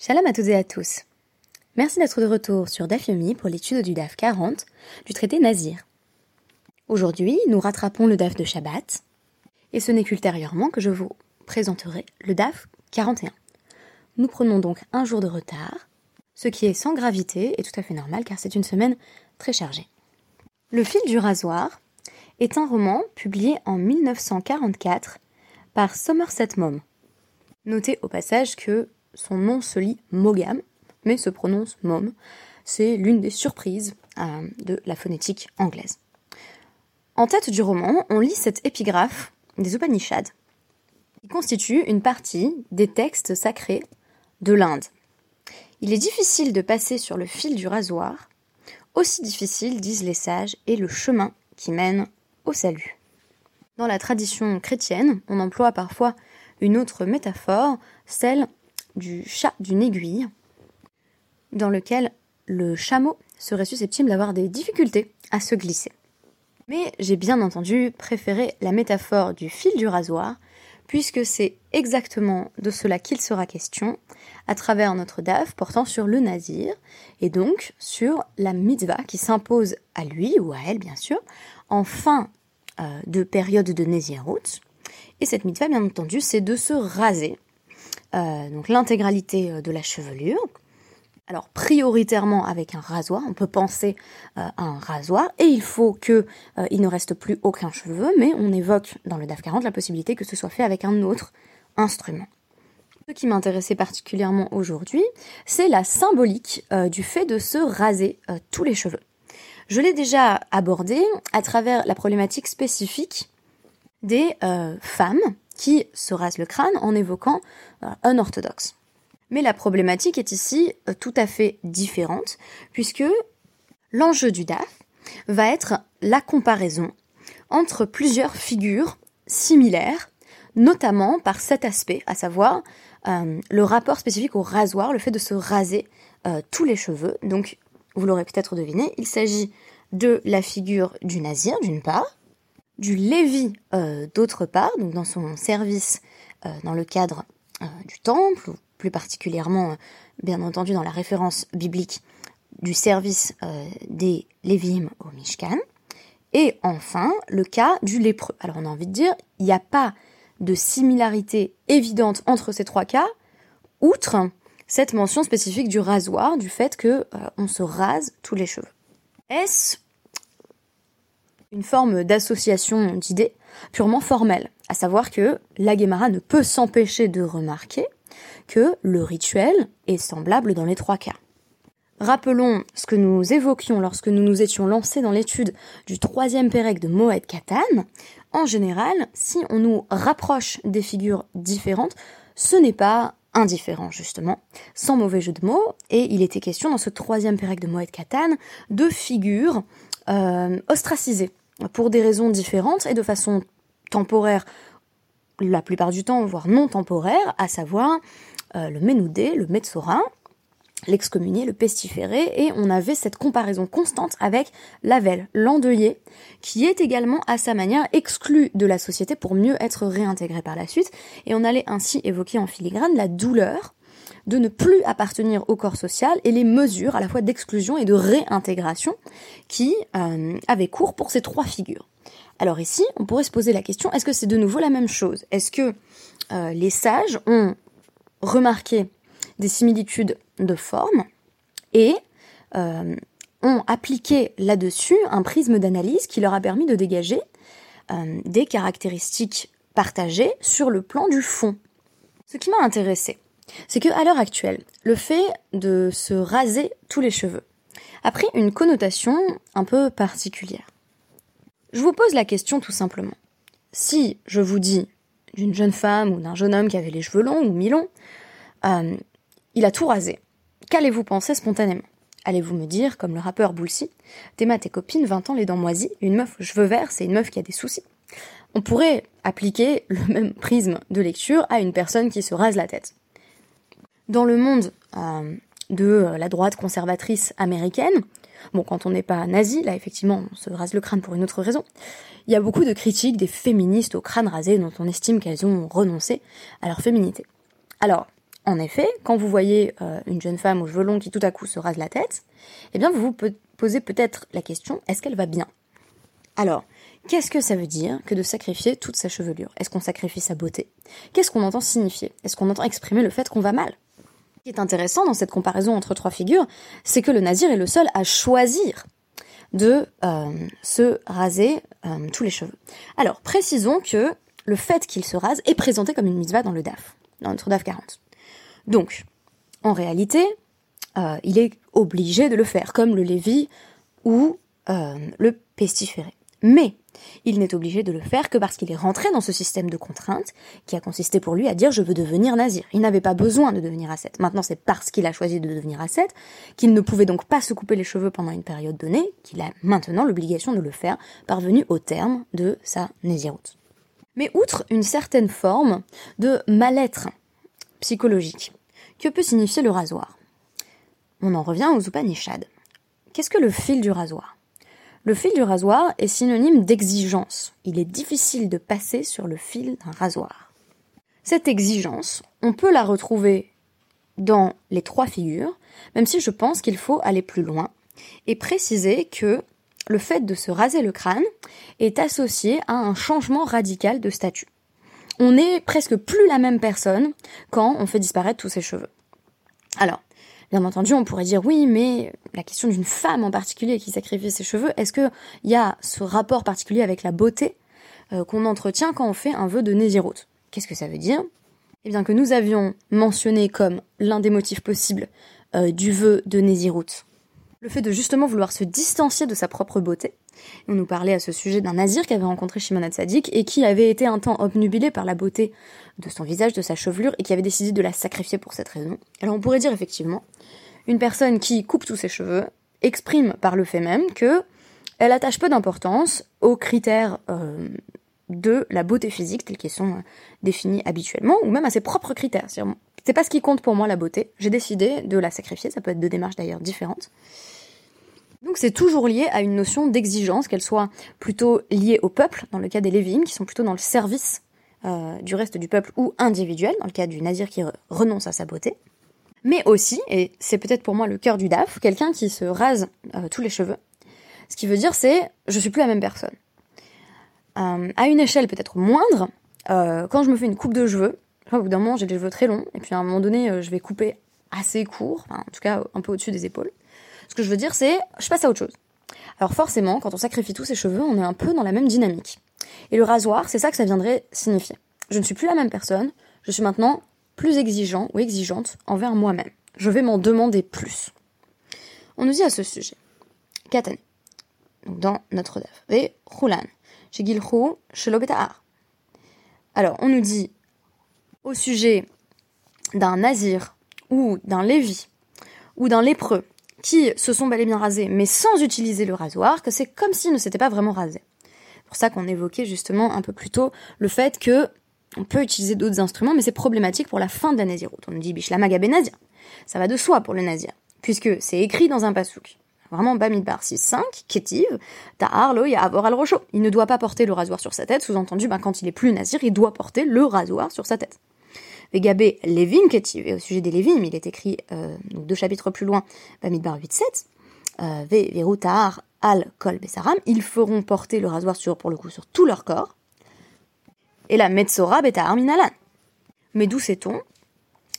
Shalom à toutes et à tous. Merci d'être de retour sur DAF Yomi pour l'étude du DAF 40 du traité Nazir. Aujourd'hui, nous rattrapons le DAF de Shabbat et ce n'est qu'ultérieurement que je vous présenterai le DAF 41. Nous prenons donc un jour de retard, ce qui est sans gravité et tout à fait normal car c'est une semaine très chargée. Le fil du rasoir est un roman publié en 1944 par Somerset Maugham. Notez au passage que son nom se lit Mogam, mais se prononce Mom. C'est l'une des surprises euh, de la phonétique anglaise. En tête du roman, on lit cette épigraphe des Upanishads, qui constitue une partie des textes sacrés de l'Inde. Il est difficile de passer sur le fil du rasoir, aussi difficile, disent les sages, est le chemin qui mène au salut. Dans la tradition chrétienne, on emploie parfois une autre métaphore, celle du chat d'une aiguille, dans lequel le chameau serait susceptible d'avoir des difficultés à se glisser. Mais j'ai bien entendu préféré la métaphore du fil du rasoir, puisque c'est exactement de cela qu'il sera question à travers notre DAF portant sur le nazir, et donc sur la mitzvah qui s'impose à lui, ou à elle bien sûr, en fin euh, de période de Nézirut. Et cette mitzvah, bien entendu, c'est de se raser euh, donc l'intégralité euh, de la chevelure. Alors prioritairement avec un rasoir, on peut penser euh, à un rasoir et il faut que ne reste plus aucun cheveu, mais on évoque dans le DAF 40 la possibilité que ce soit fait avec un autre instrument. Ce qui m'intéressait particulièrement aujourd'hui, c'est la symbolique du fait de se raser tous les cheveux. Je l'ai déjà abordé à travers la problématique spécifique des femmes qui se rase le crâne en évoquant euh, un orthodoxe. Mais la problématique est ici euh, tout à fait différente, puisque l'enjeu du DAF va être la comparaison entre plusieurs figures similaires, notamment par cet aspect, à savoir euh, le rapport spécifique au rasoir, le fait de se raser tous les cheveux. Donc, vous l'aurez peut-être deviné, il s'agit de la figure du nazir, d'une part, du Lévi euh, d'autre part, donc dans son service euh, dans le cadre euh, du temple, ou plus particulièrement, bien entendu, dans la référence biblique du service des Lévim au Mishkan. Et enfin, le cas du lépreux. Alors on a envie de dire, il n'y a pas de similarité évidente entre ces trois cas, outre cette mention spécifique du rasoir, du fait que on se rase tous les cheveux. Est-ce une forme d'association d'idées purement formelle, à savoir que la Guémara ne peut s'empêcher de remarquer que le rituel est semblable dans les trois cas. Rappelons ce que nous évoquions lorsque nous nous étions lancés dans l'étude du troisième Pérec de Moed Katan. En général, si on nous rapproche des figures différentes, ce n'est pas indifférent justement, sans mauvais jeu de mots, et il était question dans ce troisième Pérec de Moed Katan de figures euh, ostracisées pour des raisons différentes et de façon temporaire la plupart du temps, voire non temporaire, à savoir euh, le Ménoudé, le Metsorin, l'excommunié, le pestiféré, et on avait cette comparaison constante avec Lavel, l'endeuillé, qui est également à sa manière exclu de la société pour mieux être réintégré par la suite, et on allait ainsi évoquer en filigrane la douleur de ne plus appartenir au corps social et les mesures à la fois d'exclusion et de réintégration qui euh, avaient cours pour ces trois figures. Alors ici, on pourrait se poser la question, est-ce que c'est de nouveau la même chose? Est-ce que euh, les sages ont remarqué des similitudes de forme et euh, ont appliqué là-dessus un prisme d'analyse qui leur a permis de dégager des caractéristiques partagées sur le plan du fond? Ce qui m'a intéressé, c'est que à l'heure actuelle, le fait de se raser tous les cheveux a pris une connotation un peu particulière. Je vous pose la question tout simplement. Si je vous dis d'une jeune femme ou d'un jeune homme qui avait les cheveux longs ou mi-longs, euh, il a tout rasé, qu'allez-vous penser spontanément? Allez-vous me dire, comme le rappeur Boulsi, t'es tes copines, 20 ans, les dents moisies, une meuf aux cheveux verts, c'est une meuf qui a des soucis. On pourrait appliquer le même prisme de lecture à une personne qui se rase la tête dans le monde euh, de euh, la droite conservatrice américaine, bon, quand on n'est pas nazi, là effectivement on se rase le crâne pour une autre raison, il y a beaucoup de critiques des féministes au crâne rasé dont on estime qu'elles ont renoncé à leur féminité. Alors, En effet, quand vous voyez euh, une jeune femme aux cheveux longs qui tout à coup se rase la tête, eh bien vous vous posez peut-être la question, est-ce qu'elle va bien? Alors, qu'est-ce que ça veut dire que de sacrifier toute sa chevelure? Est-ce qu'on sacrifie sa beauté? Qu'est-ce qu'on entend signifier? Est-ce qu'on entend exprimer le fait qu'on va mal? Ce qui est intéressant dans cette comparaison entre trois figures, c'est que le nazir est le seul à choisir de euh, se raser euh, tous les cheveux. Alors, précisons que le fait qu'il se rase est présenté comme une mitzvah dans le DAF, dans notre DAF 40. Donc, en réalité, euh, il est obligé de le faire, comme le Lévi ou le pestiféré. Mais il n'est obligé de le faire que parce qu'il est rentré dans ce système de contraintes qui a consisté pour lui à dire je veux devenir nazir. Il n'avait pas besoin de devenir ascète. Maintenant, c'est parce qu'il a choisi de devenir ascète qu'il ne pouvait donc pas se couper les cheveux pendant une période donnée qu'il a maintenant l'obligation de le faire parvenu au terme de sa naziroute. Mais outre une certaine forme de mal-être psychologique, que peut signifier le rasoir? On en revient aux Upanishads. Qu'est-ce que le fil du rasoir? Le fil du rasoir est synonyme d'exigence. Il est difficile de passer sur le fil d'un rasoir. Cette exigence, on peut la retrouver dans les trois figures, même si je pense qu'il faut aller plus loin et préciser que le fait de se raser le crâne est associé à un changement radical de statut. On n'est presque plus la même personne quand on fait disparaître tous ses cheveux. Alors, Bien entendu, on pourrait dire oui, mais la question d'une femme en particulier qui sacrifie ses cheveux, est-ce qu'il y a ce rapport particulier avec la beauté euh, qu'on entretient quand on fait un vœu de Nézirut Qu'est-ce que ça veut dire? Eh bien que nous avions mentionné comme l'un des motifs possibles euh, du vœu de Nézirut le fait de justement vouloir se distancier de sa propre beauté. On nous parlait à ce sujet d'un nazir qui avait rencontré Shimon Hatzadik et qui avait été un temps obnubilé par la beauté de son visage, de sa chevelure, et qui avait décidé de la sacrifier pour cette raison. Alors on pourrait dire effectivement une personne qui coupe tous ses cheveux exprime par le fait même que elle attache peu d'importance aux critères euh, de la beauté physique tels qu'ils sont euh, définis habituellement, ou même à ses propres critères. C'est pas ce qui compte pour moi la beauté. J'ai décidé de la sacrifier. Ça peut être deux démarches d'ailleurs différentes. Donc c'est toujours lié à une notion d'exigence, qu'elle soit plutôt liée au peuple, dans le cas des Lévim, qui sont plutôt dans le service euh, du reste du peuple, ou individuel, dans le cas du nazir qui renonce à sa beauté mais aussi, et c'est peut-être pour moi le cœur du DAF, quelqu'un qui se rase euh, tous les cheveux. Ce qui veut dire c'est je suis plus la même personne. Euh, à une échelle peut-être moindre, quand je me fais une coupe de cheveux, au bout d'un moment j'ai des cheveux très longs, et puis à un moment donné je vais couper assez court, en tout cas un peu au-dessus des épaules. Ce que je veux dire c'est je passe à autre chose. Alors forcément, quand on sacrifie tous ses cheveux, on est un peu dans la même dynamique. Et le rasoir, c'est ça que ça viendrait signifier. Je ne suis plus la même personne, je suis maintenant plus exigeant ou exigeante envers moi-même. Je vais m'en demander plus. On nous dit à ce sujet, Katan, dans notre dev, et Roulan, chez Gilchou, chez Alors, on nous dit au sujet d'un nazir ou d'un lévi ou d'un lépreux qui se sont bel et bien rasés mais sans utiliser le rasoir, que c'est comme s'ils ne s'étaient pas vraiment rasés. C'est pour ça qu'on évoquait justement un peu plus tôt le fait que on peut utiliser d'autres instruments, mais c'est problématique pour la fin de la Naziroute. On nous dit Bishlama Nazir. Ça va de soi pour le Nazir, puisque c'est écrit dans un pasouk. Vraiment, Bamidbar 6-5, Ketiv, Ta'ar lo Ya'avor al Rocho. Il ne doit pas porter le rasoir sur sa tête, sous-entendu, ben, quand il est plus Nazir, il doit porter le rasoir sur sa tête. Vegabé Levin Ketiv, et au sujet des Levim, il est écrit euh, deux chapitres plus loin, Bamidbar 8-7, euh, Veru Ta'ar al Kol Besaram, ils feront porter le rasoir sur, pour le coup, sur tout leur corps, et la Metzora Beta Arminalan. Mais d'où sait-on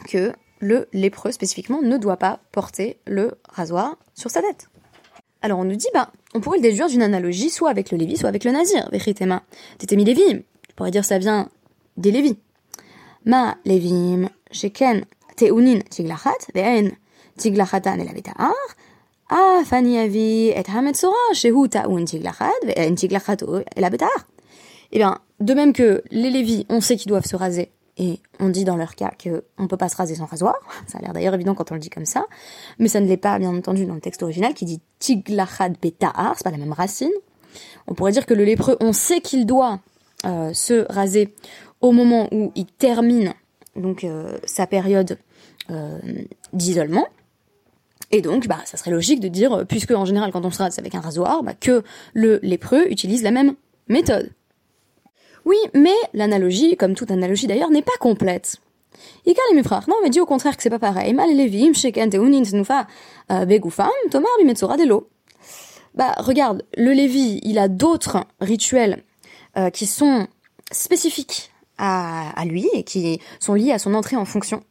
que le lépreux spécifiquement ne doit pas porter le rasoir sur sa tête? Alors on nous dit, bah, on pourrait le déduire d'une analogie soit avec le Lévi, soit avec le Nazir. Vechitema, Tetemi Lévi. Tu pourrais dire ça vient des Lévi. Sheken, Teunin, Tiglachat, Ve'en, Tiglachatan et la Beta'ar, Ah, Fani Avi, et Hametzora, Shehu Ta'un Tiglachat, Ve'en Tiglachato et la Beta'ar. Eh bien, de même que les Lévis, on sait qu'ils doivent se raser, et on dit dans leur cas qu'on ne peut pas se raser sans rasoir. Ça a l'air d'ailleurs évident quand on le dit comme ça. Mais ça ne l'est pas, bien entendu, dans le texte original qui dit Tiglachad Beta'ar, c'est pas la même racine. On pourrait dire que le lépreux, on sait qu'il doit euh, se raser au moment où il termine donc euh, sa période euh, d'isolement. Et donc, bah, ça serait logique de dire, puisque en général, quand on se rase avec un rasoir, bah, que le lépreux utilise la même méthode. Oui, mais l'analogie, comme toute analogie d'ailleurs, n'est pas complète. Ika les non, mais dit au contraire que c'est pas pareil. Mal Tnufa, euh, Begoufam, Tomar, Bimetsora, Delo. Bah, regarde, le Lévi, il a d'autres rituels euh, qui sont spécifiques à, à, lui et qui sont liés à son entrée en fonction.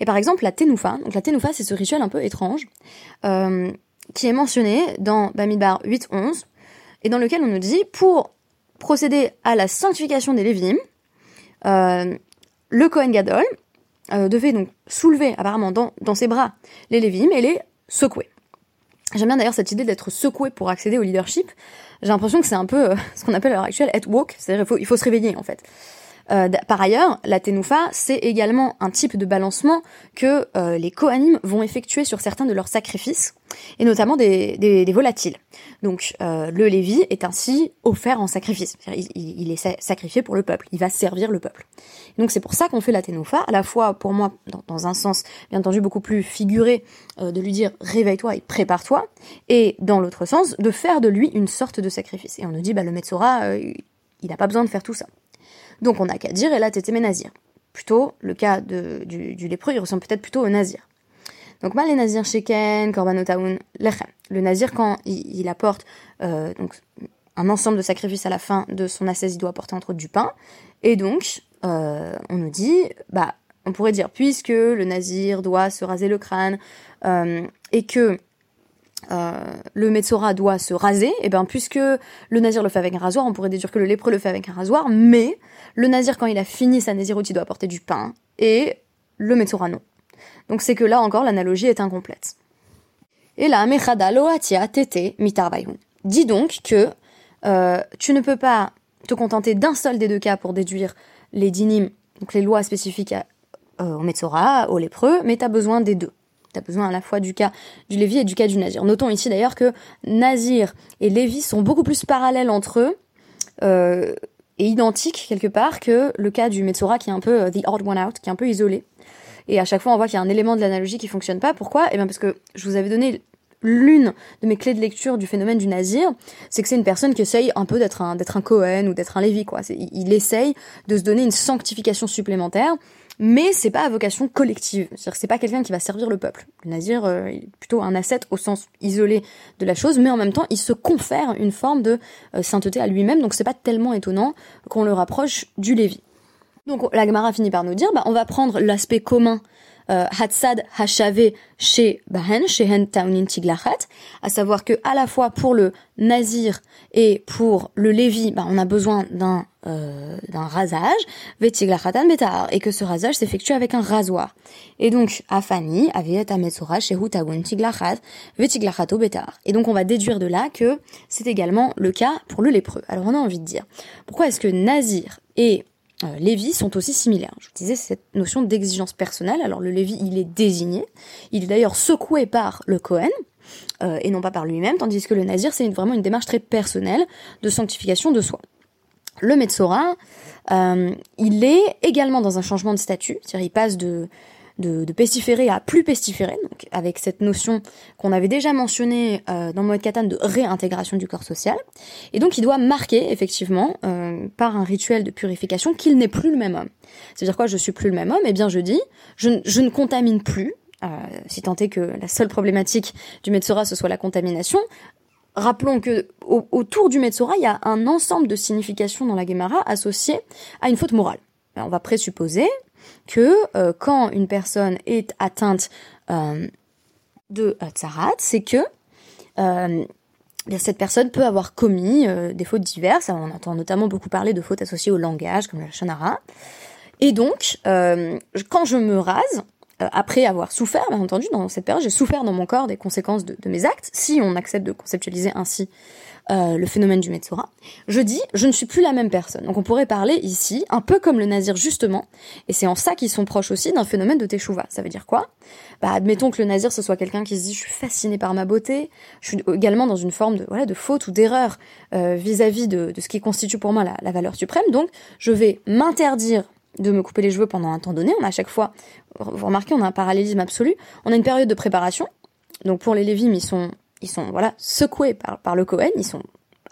Et par exemple, la Tenoufa. Donc la Tenoufa, c'est ce rituel un peu étrange euh, qui est mentionné dans Bamidbar 8.11 et dans lequel on nous dit pour procéder à la sanctification des Lévim, euh, le Kohen Gadol euh, devait donc soulever apparemment dans, dans ses bras les Lévim et les secouer. J'aime bien d'ailleurs cette idée d'être secoué pour accéder au leadership. J'ai l'impression que c'est un peu euh, ce qu'on appelle à l'heure actuelle être woke, c'est-à-dire il faut, il faut se réveiller en fait. Euh, par ailleurs, la tenoufa, c'est également un type de balancement que euh, les Kohanim vont effectuer sur certains de leurs sacrifices, et notamment des, des, des volatiles. Donc euh, le Lévi est ainsi offert en sacrifice. Il, il, est sacrifié pour le peuple, il va servir le peuple. Donc c'est pour ça qu'on fait la tenoufa, à la fois pour moi, dans, dans un sens bien entendu beaucoup plus figuré, de lui dire réveille-toi et prépare-toi, et dans l'autre sens, de faire de lui une sorte de sacrifice. Et on nous dit, bah le Metzora, il n'a pas besoin de faire tout ça. Donc on n'a qu'à dire, et là t'étais nazir. Plutôt, le cas du, lépreux, il ressemble peut-être plutôt au nazir. Donc mal les nazirs sheken, korbanotaoun, lechem. Le nazir, quand il, apporte euh, donc, un ensemble de sacrifices à la fin de son ascèse, il doit apporter entre autres du pain. Et donc, euh, on nous dit, bah, on pourrait dire, puisque le nazir doit se raser le crâne, euh, et que euh, le Metzora doit se raser, et bien puisque le nazir le fait avec un rasoir, on pourrait déduire que le lépreux le fait avec un rasoir, mais le nazir quand il a fini sa naziroute, doit apporter du pain, et le Metzora non. Donc c'est que là encore l'analogie est incomplète. Et là, Mechada loatia tete mitarvayun. Dis donc que euh, tu ne peux pas te contenter d'un seul des deux cas pour déduire les dinim, donc les lois spécifiques euh, au Metzora, au lépreux, mais tu as besoin des deux. Tu as besoin à la fois du cas du Lévi et du cas du Nazir. Notons ici d'ailleurs que Nazir et Lévi sont beaucoup plus parallèles entre eux euh, et identiques quelque part que le cas du Metzora qui est un peu euh, the odd one out, qui est un peu isolé. Et à chaque fois on voit qu'il y a un élément de l'analogie qui fonctionne pas. Pourquoi? Eh bien parce que je vous avais donné l'une de mes clés de lecture du phénomène du nazir, c'est que c'est une personne qui essaye un peu d'être un d'être un Cohen ou d'être un Lévi quoi. Il, il essaye de se donner une sanctification supplémentaire mais c'est pas à vocation collective. C'est-à-dire c'est pas quelqu'un qui va servir le peuple. Le nazir euh, est plutôt un ascète au sens isolé de la chose, mais en même temps, il se confère une forme de euh, sainteté à lui-même, donc c'est pas tellement étonnant qu'on le rapproche du Lévi. Donc la Gemara finit par nous dire, bah, on va prendre l'aspect commun euh, Hatsad Hachave chez Bahen, chez Hen Taunin Tiglachat, à savoir que à la fois pour le Nazir et pour le Lévi, bah, on a besoin d'un euh, d'un rasage, et que ce rasage s'effectue avec un rasoir. Et donc, Afani. Et donc on va déduire de là que c'est également le cas pour le lépreux. Alors on a envie de dire, pourquoi est-ce que Nazir et euh, Lévi sont aussi similaires? Je vous disais cette notion d'exigence personnelle. Alors le Lévi, il est désigné. Il est d'ailleurs secoué par le Cohen. Euh, et non pas par lui-même, tandis que le Nazir, c'est vraiment une démarche très personnelle de sanctification de soi. Le Metzora, euh, il est également dans un changement de statut, c'est-à-dire il passe de de, de, pestiférer à plus pestiférer, donc avec cette notion qu'on avait déjà mentionnée euh, dans Moed Katan de réintégration du corps social. Et donc il doit marquer effectivement euh, par un rituel de purification qu'il n'est plus le même homme. C'est-à-dire quoi Je suis plus le même homme? Eh bien je dis, je, je ne contamine plus. Euh, si tant est que la seule problématique du Metzora ce soit la contamination, Rappelons que autour du Metzora, il y a un ensemble de significations dans la Gemara associées à une faute morale. on va présupposer que euh, quand une personne est atteinte euh, de euh, tsarat, c'est que cette personne peut avoir commis des fautes diverses. On entend notamment beaucoup parler de fautes associées au langage, comme la shonara. Et donc, quand je me rase, après avoir souffert, bien entendu, dans cette période, j'ai souffert dans mon corps des conséquences de, mes actes, si on accepte de conceptualiser ainsi euh, le phénomène du Metzora, je dis je ne suis plus la même personne. Donc on pourrait parler ici, un peu comme le nazir justement, et c'est en ça qu'ils sont proches aussi d'un phénomène de teshuva. Ça veut dire quoi? Bah admettons que le nazir ce soit quelqu'un qui se dit je suis fasciné par ma beauté, je suis également dans une forme de faute ou d'erreur euh, vis-à-vis de, ce qui constitue pour moi la valeur suprême. Donc je vais m'interdire de me couper les cheveux pendant un temps donné. On a à chaque fois, vous remarquez, on a un parallélisme absolu. On a une période de préparation. Donc pour les Lévim, ils sont ils sont voilà secoués par, par le Cohen, ils sont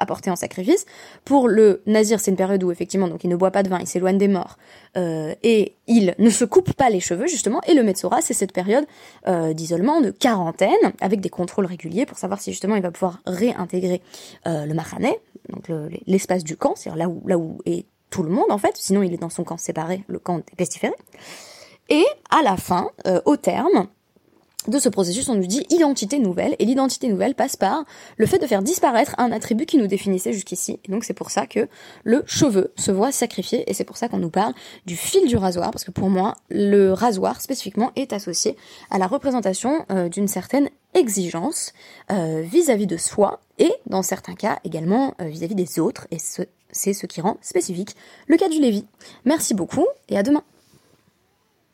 apporté en sacrifice. Pour le nazir, c'est une période où effectivement, donc il ne boit pas de vin, il s'éloigne des morts, euh, et il ne se coupe pas les cheveux justement. Et le Metzora, c'est cette période euh, d'isolement, de quarantaine, avec des contrôles réguliers pour savoir si justement il va pouvoir réintégrer euh, le Mahané, donc l'espace du camp, c'est-à-dire là où, là où est tout le monde en fait, sinon il est dans son camp séparé, le camp est pestiféré. Et à la fin, euh, au terme, de ce processus, on nous dit identité nouvelle, et l'identité nouvelle passe par le fait de faire disparaître un attribut qui nous définissait jusqu'ici. Et donc c'est pour ça que le cheveu se voit sacrifié, et c'est pour ça qu'on nous parle du fil du rasoir, parce que pour moi, le rasoir spécifiquement est associé à la représentation euh, d'une certaine exigence euh, vis-à-vis de soi, et dans certains cas également euh, vis-à-vis des autres, et c'est ce qui rend spécifique le cas du Lévi. Merci beaucoup, et à demain.